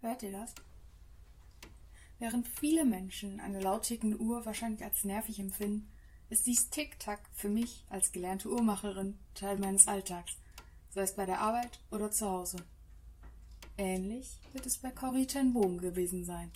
Hört ihr das? Während viele Menschen eine laut tickende Uhr wahrscheinlich als nervig empfinden, ist dies Tick-Tack für mich als gelernte Uhrmacherin Teil meines Alltags, sei es bei der Arbeit oder zu Hause. Ähnlich wird es bei Corrie ten Boom gewesen sein.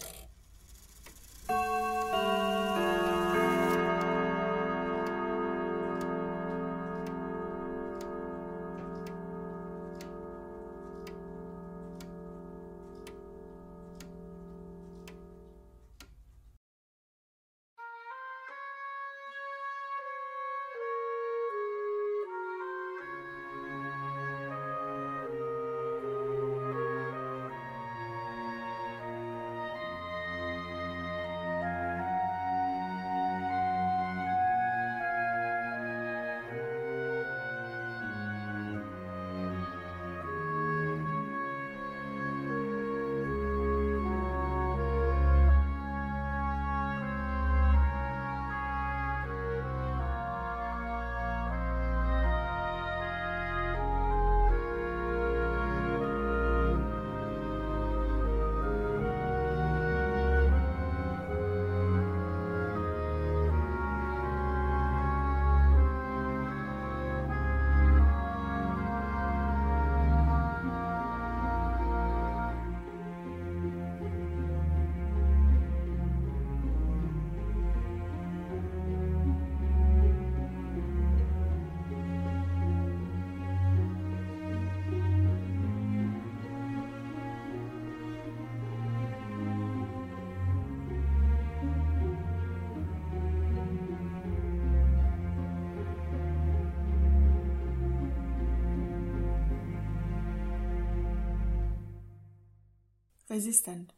Resistent.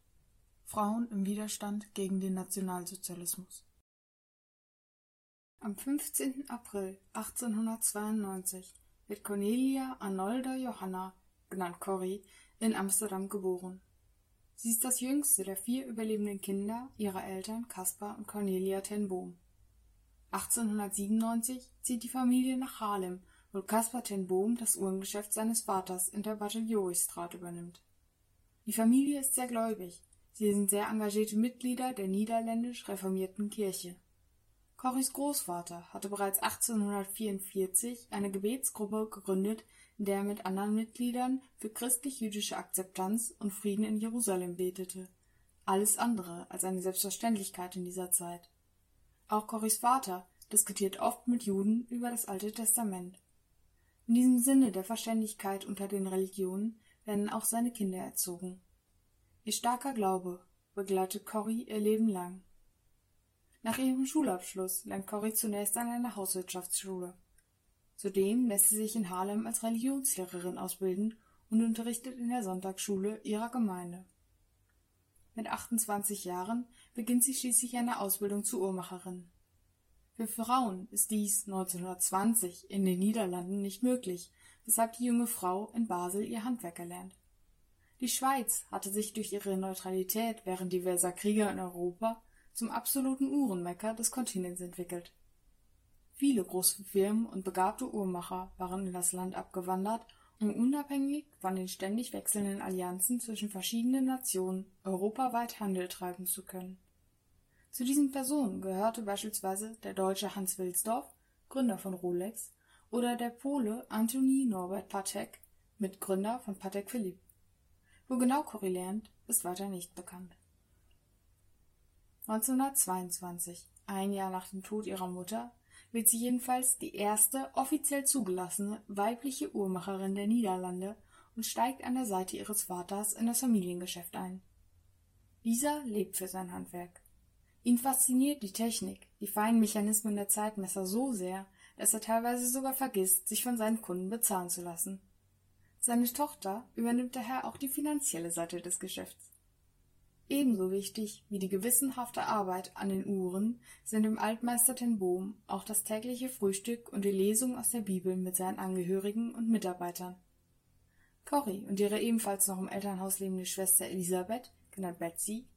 Frauen im Widerstand gegen den Nationalsozialismus. Am 15. April 1892 wird Cornelia Arnolda Johanna, genannt Corrie, in Amsterdam geboren. Sie ist das jüngste der vier überlebenden Kinder ihrer Eltern Caspar und Cornelia ten Boom. 1897 zieht die Familie nach Haarlem, wo Caspar ten Boom das Uhrengeschäft seines Vaters in der Bataillonstraat übernimmt die Familie ist sehr gläubig, sie sind sehr engagierte Mitglieder der niederländisch reformierten Kirche. Corries Großvater hatte bereits 1844 eine Gebetsgruppe gegründet, in der er mit anderen Mitgliedern für christlich-jüdische Akzeptanz und Frieden in Jerusalem betete, alles andere als eine Selbstverständlichkeit in dieser Zeit. Auch Corries Vater diskutiert oft mit Juden über das Alte Testament. In diesem Sinne der Verständigkeit unter den Religionen werden auch seine Kinder erzogen. Ihr starker Glaube begleitet Corrie ihr Leben lang. Nach ihrem Schulabschluss lernt Corrie zunächst an einer Hauswirtschaftsschule. Zudem lässt sie sich in Harlem als Religionslehrerin ausbilden und unterrichtet in der Sonntagsschule ihrer Gemeinde. Mit 28 Jahren beginnt sie schließlich eine Ausbildung zur Uhrmacherin. Für Frauen ist dies 1920 in den Niederlanden nicht möglich, weshalb die junge Frau in Basel ihr Handwerk erlernt. Die Schweiz hatte sich durch ihre Neutralität während diverser Kriege in Europa zum absoluten Uhrenmekka des Kontinents entwickelt. Viele große Firmen und begabte Uhrmacher waren in das Land abgewandert, um unabhängig von den ständig wechselnden Allianzen zwischen verschiedenen Nationen europaweit Handel treiben zu können. Zu diesen Personen gehörte beispielsweise der Deutsche Hans Wilsdorf, Gründer von Rolex, oder der Pole Antoni Norbert Patek, Mitgründer von Patek Philippe. Wo genau Corrie lernt, ist weiter nicht bekannt. 1922, ein Jahr nach dem Tod ihrer Mutter, wird sie jedenfalls die erste offiziell zugelassene weibliche Uhrmacherin der Niederlande und steigt an der Seite ihres Vaters in das Familiengeschäft ein. Dieser lebt für sein Handwerk. Ihn fasziniert die Technik, die feinen Mechanismen der Zeitmesser so sehr, dass er teilweise sogar vergisst, sich von seinen Kunden bezahlen zu lassen. Seine Tochter übernimmt daher auch die finanzielle Seite des Geschäfts. Ebenso wichtig wie die gewissenhafte Arbeit an den Uhren sind dem Altmeister ten Boom auch das tägliche Frühstück und die Lesung aus der Bibel mit seinen Angehörigen und Mitarbeitern. Corrie und ihre ebenfalls noch im Elternhaus lebende Schwester Elisabeth, genannt Betsy,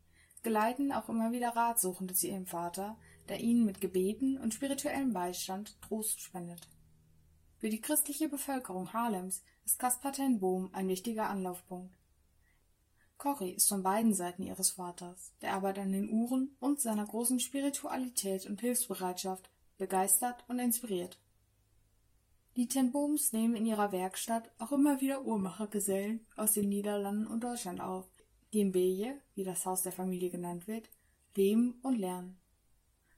geleiten auch immer wieder Ratsuchende zu ihrem Vater, der ihnen mit Gebeten und spirituellem Beistand Trost spendet. Für die christliche Bevölkerung Haarlems ist Caspar ten Boom ein wichtiger Anlaufpunkt. Cory ist von beiden Seiten ihres Vaters, der Arbeit an den Uhren und seiner großen Spiritualität und Hilfsbereitschaft, begeistert und inspiriert. Die Ten Boms nehmen in ihrer Werkstatt auch immer wieder Uhrmachergesellen aus den Niederlanden und Deutschland auf, die in wie das Haus der Familie genannt wird, leben und lernen.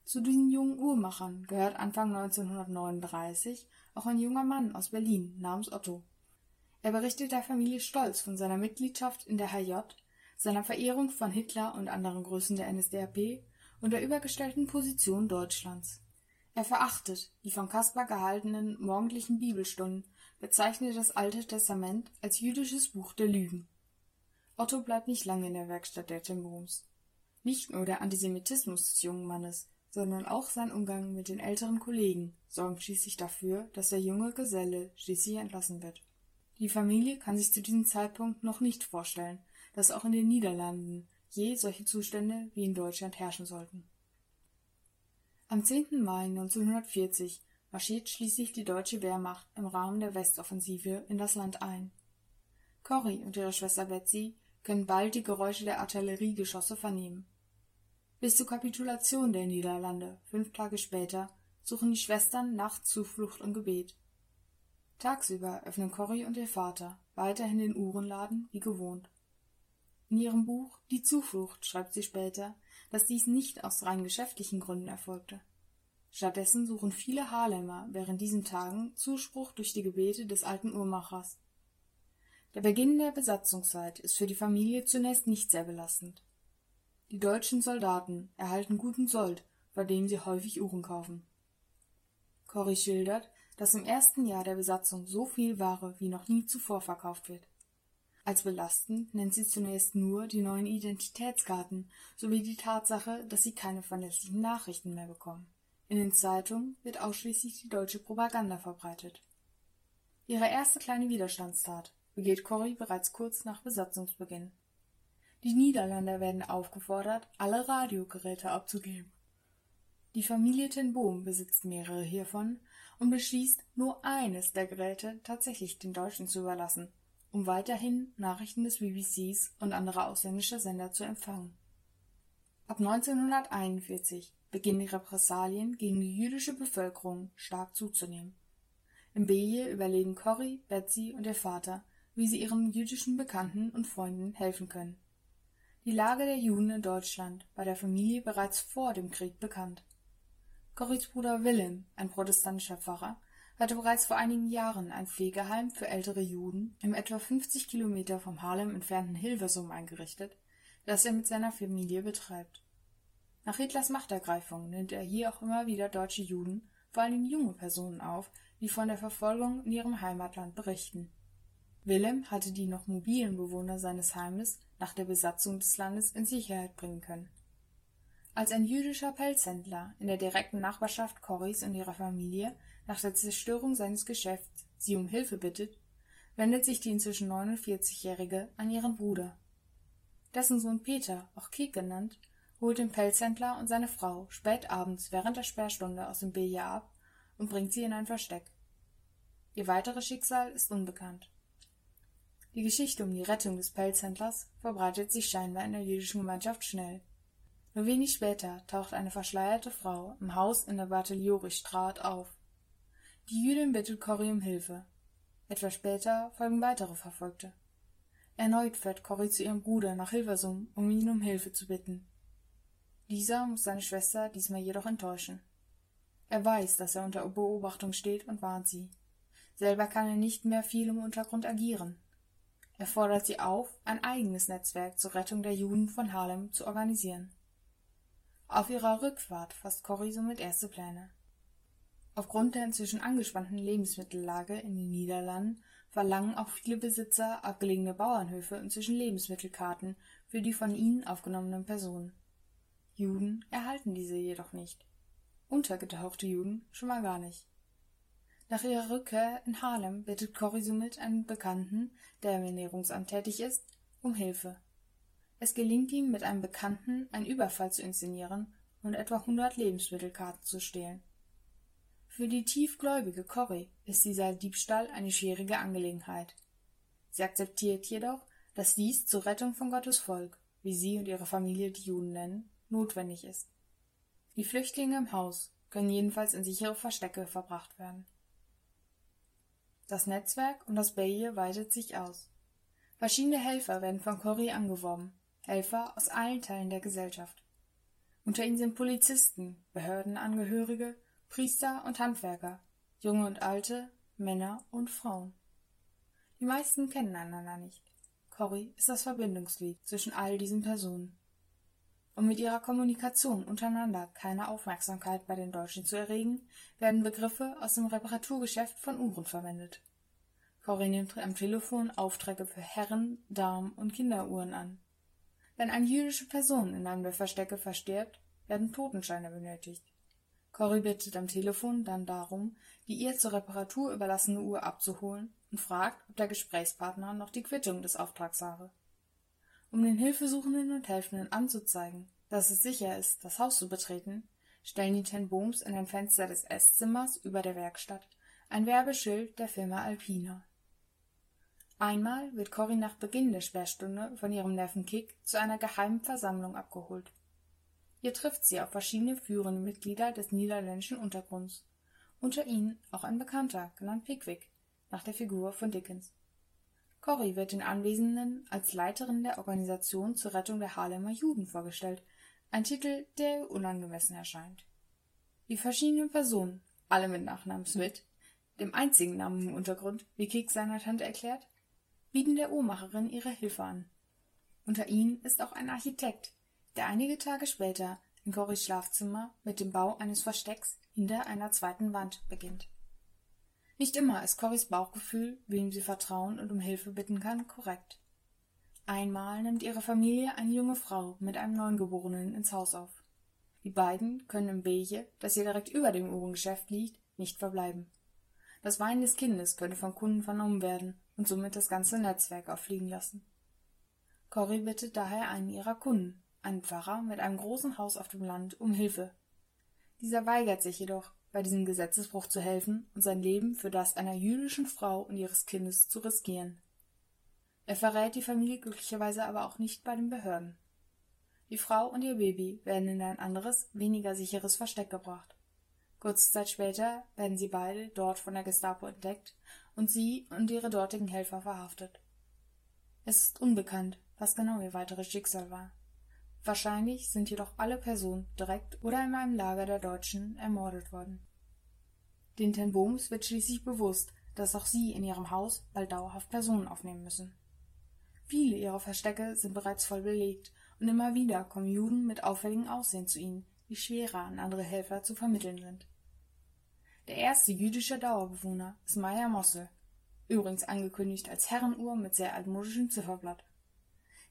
Zu diesen jungen Uhrmachern gehört Anfang 1939 auch ein junger Mann aus Berlin namens Otto. Er berichtet der Familie stolz von seiner Mitgliedschaft in der HJ, seiner Verehrung von Hitler und anderen Größen der NSDAP und der übergestellten Position Deutschlands. Er verachtet die von Caspar gehaltenen morgendlichen Bibelstunden, bezeichnet das Alte Testament als jüdisches Buch der Lügen. Otto bleibt nicht lange in der Werkstatt der Timbrums. Nicht nur der Antisemitismus des jungen Mannes, sondern auch sein Umgang mit den älteren Kollegen sorgen schließlich dafür, dass der junge Geselle schließlich entlassen wird. Die Familie kann sich zu diesem Zeitpunkt noch nicht vorstellen, dass auch in den Niederlanden je solche Zustände wie in Deutschland herrschen sollten. Am 10. Mai 1940 marschiert schließlich die deutsche Wehrmacht im Rahmen der Westoffensive in das Land ein. Corrie und ihre Schwester Betsy können bald die Geräusche der Artilleriegeschosse vernehmen. Bis zur Kapitulation der Niederlande fünf Tage später suchen die Schwestern nachts Zuflucht und Gebet. Tagsüber öffnen Corrie und ihr Vater weiterhin den Uhrenladen wie gewohnt. In ihrem Buch Die Zuflucht schreibt sie später, dass dies nicht aus rein geschäftlichen Gründen erfolgte. Stattdessen suchen viele Haarlemmer während diesen Tagen Zuspruch durch die Gebete des alten Uhrmachers. Der Beginn der Besatzungszeit ist für die Familie zunächst nicht sehr belastend. Die deutschen Soldaten erhalten guten Sold, bei dem sie häufig Uhren kaufen. Corrie schildert, dass im ersten Jahr der Besatzung so viel Ware wie noch nie zuvor verkauft wird. Als belastend nennt sie zunächst nur die neuen Identitätskarten sowie die Tatsache, dass sie keine verlässlichen Nachrichten mehr bekommen. In den Zeitungen wird ausschließlich die deutsche Propaganda verbreitet. Ihre erste kleine Widerstandstat begeht Corrie bereits kurz nach Besatzungsbeginn. Die Niederländer werden aufgefordert, alle Radiogeräte abzugeben. Die Familie ten Boom besitzt mehrere hiervon und beschließt, nur eines der Geräte tatsächlich den Deutschen zu überlassen, um weiterhin Nachrichten des BBCs und anderer ausländischer Sender zu empfangen. Ab 1941 beginnen die Repressalien gegen die jüdische Bevölkerung stark zuzunehmen. Im Beje überlegen Corrie, Betsy und ihr Vater, wie sie ihren jüdischen Bekannten und Freunden helfen können. Die Lage der Juden in Deutschland war der Familie bereits vor dem Krieg bekannt. Corries Bruder Willem, ein protestantischer Pfarrer, hatte bereits vor einigen Jahren ein Pflegeheim für ältere Juden im etwa 50 Kilometer vom Harlem entfernten Hilversum eingerichtet, das er mit seiner Familie betreibt. Nach Hitlers Machtergreifung nimmt er hier auch immer wieder deutsche Juden, vor allem junge Personen auf, die von der Verfolgung in ihrem Heimatland berichten. Willem hatte die noch mobilen Bewohner seines Heimes nach der Besatzung des Landes in Sicherheit bringen können als ein jüdischer Pelzhändler in der direkten Nachbarschaft Corries und ihrer Familie nach der Zerstörung seines Geschäfts sie um Hilfe bittet, wendet sich die inzwischen 49-Jährige an ihren Bruder. Dessen Sohn Peter, auch Kek genannt, holt den Pelzhändler und seine Frau spät abends während der Sperrstunde aus dem Billard ab und bringt sie in ein Versteck. Ihr weiteres Schicksal ist unbekannt. Die Geschichte um die Rettung des Pelzhändlers verbreitet sich scheinbar in der jüdischen Gemeinschaft schnell. Nur wenig später taucht eine verschleierte Frau im Haus in der Bartheliorichstraat auf. Die Jüdin bittet Corrie um Hilfe. Etwas später folgen weitere Verfolgte. Erneut fährt Corrie zu ihrem Bruder nach Hilversum, um ihn um Hilfe zu bitten. Dieser muss seine Schwester diesmal jedoch enttäuschen. Er weiß, dass er unter Beobachtung steht und warnt sie. Selber kann er nicht mehr viel im Untergrund agieren. Er fordert sie auf, ein eigenes Netzwerk zur Rettung der Juden von Harlem zu organisieren. Auf ihrer Rückfahrt fasst Corrie somit erste Pläne. Aufgrund der inzwischen angespannten Lebensmittellage in den Niederlanden verlangen auch viele Besitzer abgelegener Bauernhöfe inzwischen Lebensmittelkarten für die von ihnen aufgenommenen Personen. Juden erhalten diese jedoch nicht. Untergetauchte Juden schon mal gar nicht. Nach ihrer Rückkehr in Harlem bittet Corrie somit einen Bekannten, der im Ernährungsamt tätig ist, um Hilfe. Es gelingt ihm, mit einem Bekannten einen Überfall zu inszenieren und etwa hundert Lebensmittelkarten zu stehlen. Für die tiefgläubige Corrie ist dieser Diebstahl eine schwierige Angelegenheit. Sie akzeptiert jedoch, dass dies zur Rettung von Gottes Volk, wie sie und ihre Familie die Juden nennen, notwendig ist. Die Flüchtlinge im Haus können jedenfalls in sichere Verstecke verbracht werden. Das Netzwerk um das Beje weitet sich aus. Verschiedene Helfer werden von Corrie angeworben, Helfer aus allen Teilen der Gesellschaft. Unter ihnen sind Polizisten, Behördenangehörige, Priester und Handwerker, junge und alte, Männer und Frauen. Die meisten kennen einander nicht. Corrie ist das Verbindungsglied zwischen all diesen Personen. Um mit ihrer Kommunikation untereinander keine Aufmerksamkeit bei den Deutschen zu erregen, werden Begriffe aus dem Reparaturgeschäft von Uhren verwendet. Corrie nimmt am Telefon Aufträge für Herren-, Damen- und Kinderuhren an. Wenn eine jüdische Person in einem der Verstecke verstirbt, werden Totenscheine benötigt. Corrie bittet am Telefon dann darum, die ihr zur Reparatur überlassene Uhr abzuholen und fragt, ob der Gesprächspartner noch die Quittung des Auftrags habe. Um den Hilfesuchenden und Helfenden anzuzeigen, dass es sicher ist, das Haus zu betreten, stellen die Ten Booms in ein Fenster des Esszimmers über der Werkstatt ein Werbeschild der Firma Alpina. Einmal wird Cory nach Beginn der Sperrstunde von ihrem Neffen Kick zu einer geheimen Versammlung abgeholt. Hier trifft sie auf verschiedene führende Mitglieder des niederländischen Untergrunds, unter ihnen auch ein Bekannter, genannt Pickwick, nach der Figur von Dickens. Cory wird den Anwesenden als Leiterin der Organisation zur Rettung der Harlemer Juden vorgestellt, ein Titel, der unangemessen erscheint. Die verschiedenen Personen, alle mit Nachnamen Smith, dem einzigen Namen im Untergrund, wie Kick seiner Tante erklärt, bieten der Uhrmacherin ihre Hilfe an. Unter ihnen ist auch ein Architekt, der einige Tage später in Corys Schlafzimmer mit dem Bau eines Verstecks hinter einer zweiten Wand beginnt. Nicht immer ist Corys Bauchgefühl, wem sie vertrauen und um Hilfe bitten kann, korrekt. Einmal nimmt ihre Familie eine junge Frau mit einem Neugeborenen ins Haus auf. Die beiden können im Beje, das hier direkt über dem Uhrengeschäft liegt, nicht verbleiben. Das Weinen des Kindes könnte von Kunden vernommen werden und somit das ganze Netzwerk auffliegen lassen. Cory bittet daher einen ihrer Kunden, einen Pfarrer mit einem großen Haus auf dem Land, um Hilfe. Dieser weigert sich jedoch, bei diesem Gesetzesbruch zu helfen und sein Leben für das einer jüdischen Frau und ihres Kindes zu riskieren. Er verrät die Familie glücklicherweise aber auch nicht bei den Behörden. Die Frau und ihr Baby werden in ein anderes, weniger sicheres Versteck gebracht. Kurze Zeit später werden sie beide dort von der Gestapo entdeckt und sie und ihre dortigen Helfer verhaftet. Es ist unbekannt, was genau ihr weiteres Schicksal war. Wahrscheinlich sind jedoch alle Personen direkt oder in einem Lager der Deutschen ermordet worden. Den Ten Boms wird schließlich bewusst, dass auch sie in ihrem Haus bald dauerhaft Personen aufnehmen müssen. Viele ihrer Verstecke sind bereits voll belegt und immer wieder kommen Juden mit auffälligem Aussehen zu ihnen, die schwerer an andere Helfer zu vermitteln sind. Der erste jüdische Dauerbewohner ist Meyer Mossel, übrigens angekündigt als Herrenuhr mit sehr altmodischem Zifferblatt.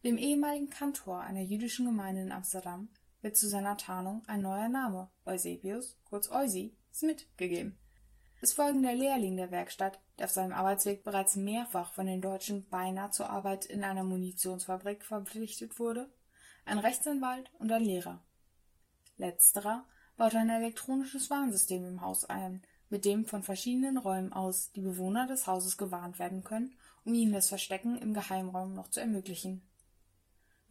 Dem ehemaligen Kantor einer jüdischen Gemeinde in Amsterdam wird zu seiner Tarnung ein neuer Name, Eusebius, kurz Eusi, Smith, gegeben. Es folgen der Lehrling der Werkstatt, der auf seinem Arbeitsweg bereits mehrfach von den Deutschen beinahe zur Arbeit in einer Munitionsfabrik verpflichtet wurde, ein Rechtsanwalt und ein Lehrer. Letzterer baut ein elektronisches Warnsystem im Haus ein, mit dem von verschiedenen Räumen aus die Bewohner des Hauses gewarnt werden können, um ihnen das Verstecken im Geheimraum noch zu ermöglichen.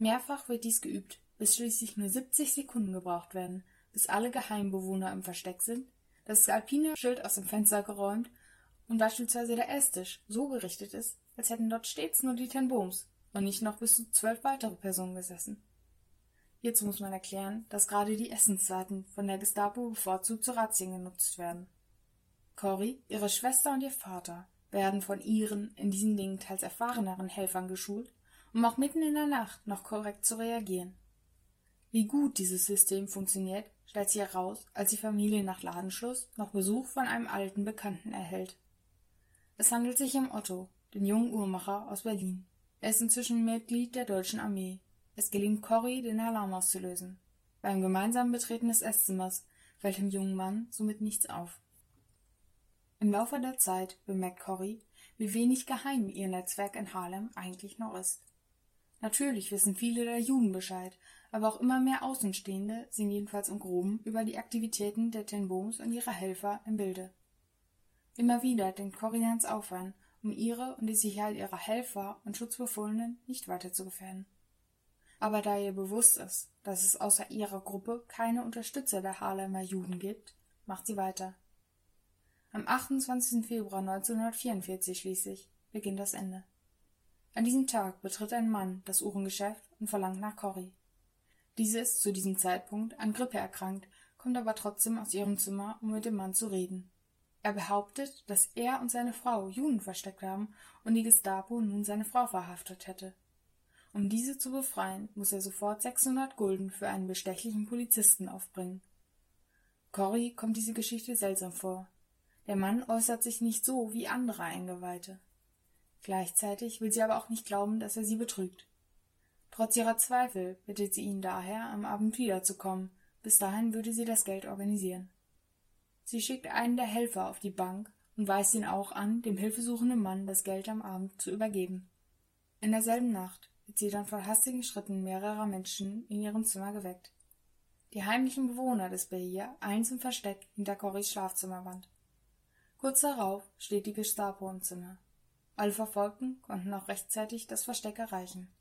Mehrfach wird dies geübt, bis schließlich nur 70 Sekunden gebraucht werden, bis alle Geheimbewohner im Versteck sind, das Alpina-Schild aus dem Fenster geräumt und beispielsweise der Esstisch so gerichtet ist, als hätten dort stets nur die Ten Booms und nicht noch bis zu zwölf weitere Personen gesessen. Hierzu muss man erklären, dass gerade die Essenszeiten von der Gestapo bevorzugt zu Razzien genutzt werden. Cory, ihre Schwester und ihr Vater werden von ihren, in diesen Dingen teils erfahreneren Helfern geschult, um auch mitten in der Nacht noch korrekt zu reagieren. Wie gut dieses System funktioniert, stellt sich heraus, als die Familie nach Ladenschluss noch Besuch von einem alten Bekannten erhält. Es handelt sich um Otto, den jungen Uhrmacher aus Berlin. Er ist inzwischen Mitglied der deutschen Armee es gelingt Cory, den Alarm auszulösen. Beim gemeinsamen Betreten des Esszimmers fällt dem jungen Mann somit nichts auf. Im Laufe der Zeit bemerkt Cory, wie wenig geheim ihr Netzwerk in Harlem eigentlich noch ist. Natürlich wissen viele der Juden Bescheid, aber auch immer mehr Außenstehende sind jedenfalls im Groben über die Aktivitäten der Ten Boms und ihrer Helfer im Bilde. Immer wieder denkt Cory ans Aufhören um ihre und die Sicherheit ihrer Helfer und Schutzbefohlenen nicht weiter zu gefährden. Aber da ihr bewusst ist, dass es außer ihrer Gruppe keine Unterstützer der Harlemer Juden gibt, macht sie weiter. Am 28. Februar 1944 schließlich beginnt das Ende. An diesem Tag betritt ein Mann das Uhrengeschäft und verlangt nach Corrie. Diese ist zu diesem Zeitpunkt an Grippe erkrankt, kommt aber trotzdem aus ihrem Zimmer, um mit dem Mann zu reden. Er behauptet, dass er und seine Frau Juden versteckt haben und die Gestapo nun seine Frau verhaftet hätte. Um diese zu befreien, muss er sofort 600 Gulden für einen bestechlichen Polizisten aufbringen. Corrie kommt diese Geschichte seltsam vor. Der Mann äußert sich nicht so wie andere Eingeweihte. Gleichzeitig will sie aber auch nicht glauben, dass er sie betrügt. Trotz ihrer Zweifel bittet sie ihn daher, am Abend wiederzukommen. Bis dahin würde sie das Geld organisieren. Sie schickt einen der Helfer auf die Bank und weist ihn auch an, dem hilfesuchenden Mann das Geld am Abend zu übergeben. In derselben Nacht wird sie dann von hastigen Schritten mehrerer Menschen in ihrem Zimmer geweckt. Die heimlichen Bewohner des Behier eilen zum Versteck hinter Corries Schlafzimmerwand. Kurz darauf steht die Gestapo im Zimmer. Alle Verfolgten konnten noch rechtzeitig das Versteck erreichen.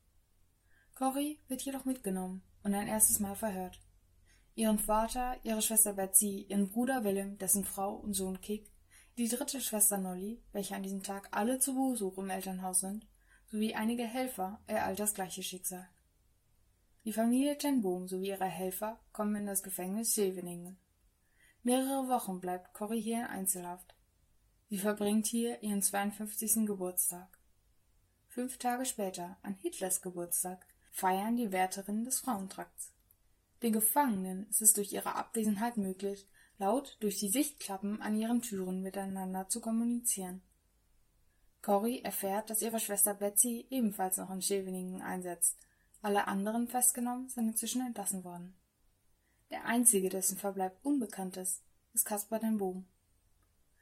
Corrie wird jedoch mitgenommen und ein erstes Mal verhört. Ihren Vater, ihre Schwester Betsy, ihren Bruder Willem, dessen Frau und Sohn Kick, die dritte Schwester Nolly, welche an diesem Tag alle zu Besuch im Elternhaus sind, sowie einige Helfer ereilt das gleiche Schicksal. Die Familie Ten Boom sowie ihre Helfer kommen in das Gefängnis Scheveningen. Mehrere Wochen bleibt Corrie hier in Einzelhaft. Sie verbringt hier ihren 52. Geburtstag. Fünf Tage später, an Hitlers Geburtstag, feiern die Wärterinnen des Frauentrakts. Den Gefangenen ist es durch ihre Abwesenheit möglich, laut durch die Sichtklappen an ihren Türen miteinander zu kommunizieren. Corrie erfährt, dass ihre Schwester Betsy ebenfalls noch in Scheveningen einsetzt. Alle anderen festgenommen sind inzwischen entlassen worden. Der einzige, dessen Verbleib unbekannt ist, ist Caspar den Boom.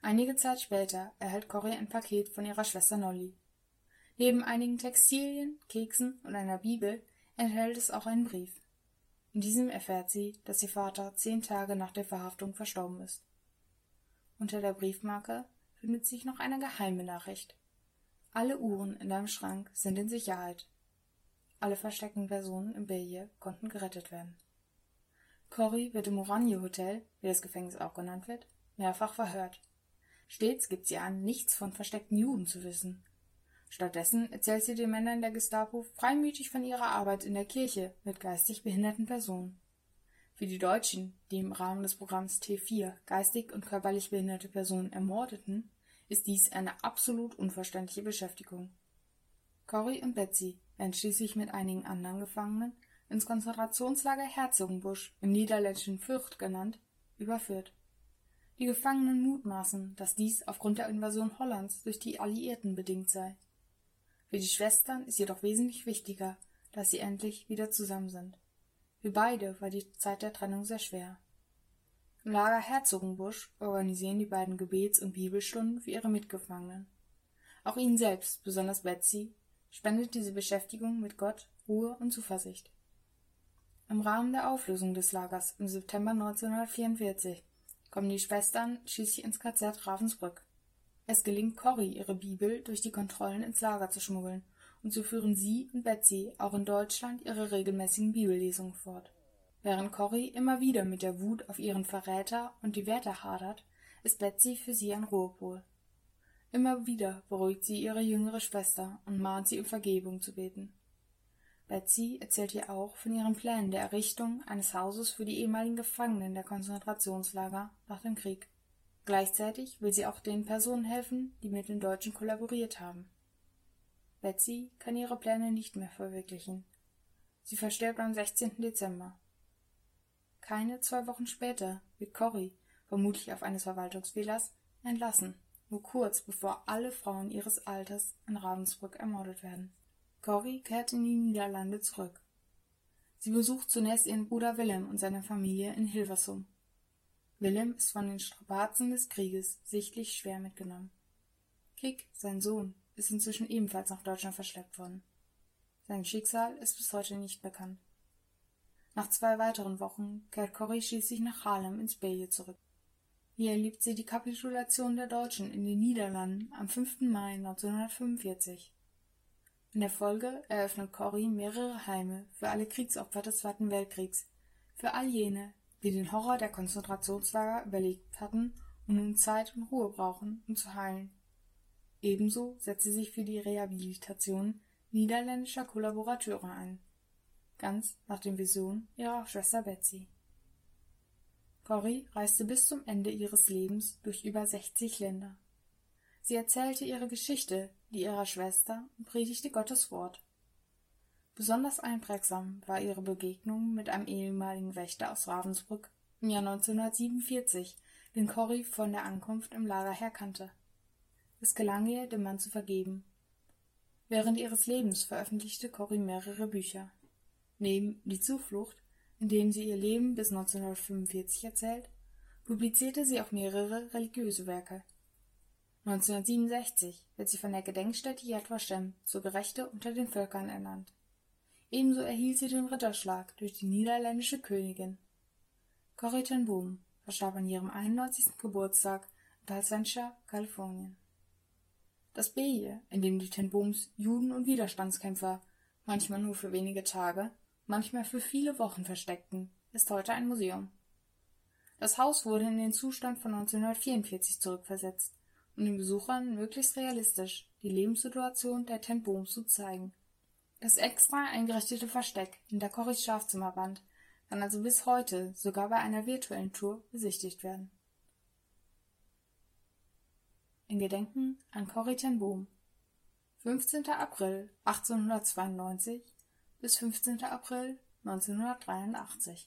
Einige Zeit später erhält Corrie ein Paket von ihrer Schwester Nolly. Neben einigen Textilien, Keksen und einer Bibel enthält es auch einen Brief. In diesem erfährt sie, dass ihr Vater zehn Tage nach der Verhaftung verstorben ist. Unter der Briefmarke findet sich noch eine geheime Nachricht. Alle Uhren in deinem Schrank sind in Sicherheit. Alle versteckten Personen im Beje konnten gerettet werden. Cory wird im Oranje Hotel, wie das Gefängnis auch genannt wird, mehrfach verhört. Stets gibt sie an, nichts von versteckten Juden zu wissen. Stattdessen erzählt sie den Männern der Gestapo freimütig von ihrer Arbeit in der Kirche mit geistig behinderten Personen. Für die Deutschen, die im Rahmen des Programms T4 geistig und körperlich behinderte Personen ermordeten, ist dies eine absolut unverständliche Beschäftigung. Cory und Betsy werden schließlich mit einigen anderen Gefangenen ins Konzentrationslager Herzogenbusch im niederländischen Fürth genannt, überführt. Die Gefangenen mutmaßen, dass dies aufgrund der Invasion Hollands durch die Alliierten bedingt sei. Für die Schwestern ist jedoch wesentlich wichtiger, dass sie endlich wieder zusammen sind. Für beide war die Zeit der Trennung sehr schwer. Im Lager Herzogenbusch organisieren die beiden Gebets- und Bibelstunden für ihre Mitgefangenen. Auch ihnen selbst, besonders Betsy, spendet diese Beschäftigung mit Gott Ruhe und Zuversicht. Im Rahmen der Auflösung des Lagers im September 1944 kommen die Schwestern schließlich ins KZ Ravensbrück. Es gelingt Corrie, ihre Bibel durch die Kontrollen ins Lager zu schmuggeln, und so führen sie und Betsy auch in Deutschland ihre regelmäßigen Bibellesungen fort. Während Corrie immer wieder mit der Wut auf ihren Verräter und die Werte hadert, ist Betsy für sie ein Ruhepol. Immer wieder beruhigt sie ihre jüngere Schwester und mahnt sie um Vergebung zu beten. Betsy erzählt ihr auch von ihren Plänen der Errichtung eines Hauses für die ehemaligen Gefangenen der Konzentrationslager nach dem Krieg. Gleichzeitig will sie auch den Personen helfen, die mit den Deutschen kollaboriert haben. Betsy kann ihre Pläne nicht mehr verwirklichen. Sie verstirbt am 16. Dezember. Keine zwei Wochen später wird Corrie, vermutlich auf eines Verwaltungsfehlers, entlassen, nur kurz bevor alle Frauen ihres Alters in Ravensbrück ermordet werden. Corrie kehrt in die Niederlande zurück. Sie besucht zunächst ihren Bruder Willem und seine Familie in Hilversum. Willem ist von den Strapazen des Krieges sichtlich schwer mitgenommen. Kick, sein Sohn, ist inzwischen ebenfalls nach Deutschland verschleppt worden. Sein Schicksal ist bis heute nicht bekannt. Nach zwei weiteren Wochen kehrt Corrie schließlich nach Harlem ins Beje zurück. Hier erlebt sie die Kapitulation der Deutschen in den Niederlanden am 5. Mai 1945. In der Folge eröffnet Corrie mehrere Heime für alle Kriegsopfer des Zweiten Weltkriegs, für all jene, die den Horror der Konzentrationslager überlebt hatten und nun Zeit und Ruhe brauchen, um zu heilen. Ebenso setzt sie sich für die Rehabilitation niederländischer Kollaborateure ein, ganz nach den Visionen ihrer Schwester Betsy. Corrie reiste bis zum Ende ihres Lebens durch über 60 Länder. Sie erzählte ihre Geschichte, die ihrer Schwester und predigte Gottes Wort. Besonders einprägsam war ihre Begegnung mit einem ehemaligen Wächter aus Ravensbrück im Jahr 1947, den Corrie von der Ankunft im Lager her kannte. Es gelang ihr, dem Mann zu vergeben. Während ihres Lebens veröffentlichte Corrie mehrere Bücher. Neben Die Zuflucht, in dem sie ihr Leben bis 1945 erzählt, publizierte sie auch mehrere religiöse Werke. 1967 wird sie von der Gedenkstätte Yad Vashem zur Gerechte unter den Völkern ernannt. Ebenso erhielt sie den Ritterschlag durch die niederländische Königin. Corrie ten Boom verstarb an ihrem 91. Geburtstag in Palsentia, Kalifornien. Das Beje, in dem die Ten Booms Juden und Widerstandskämpfer manchmal nur für wenige Tage, manchmal für viele Wochen versteckten, ist heute ein Museum. Das Haus wurde in den Zustand von 1944 zurückversetzt, um den Besuchern möglichst realistisch die Lebenssituation der Ten Booms zu zeigen. Das extra eingerichtete Versteck hinter Corries Schlafzimmerwand kann also bis heute sogar bei einer virtuellen Tour besichtigt werden. In Gedenken an Corrie ten Boom 15. April 1892 bis 15. April 1983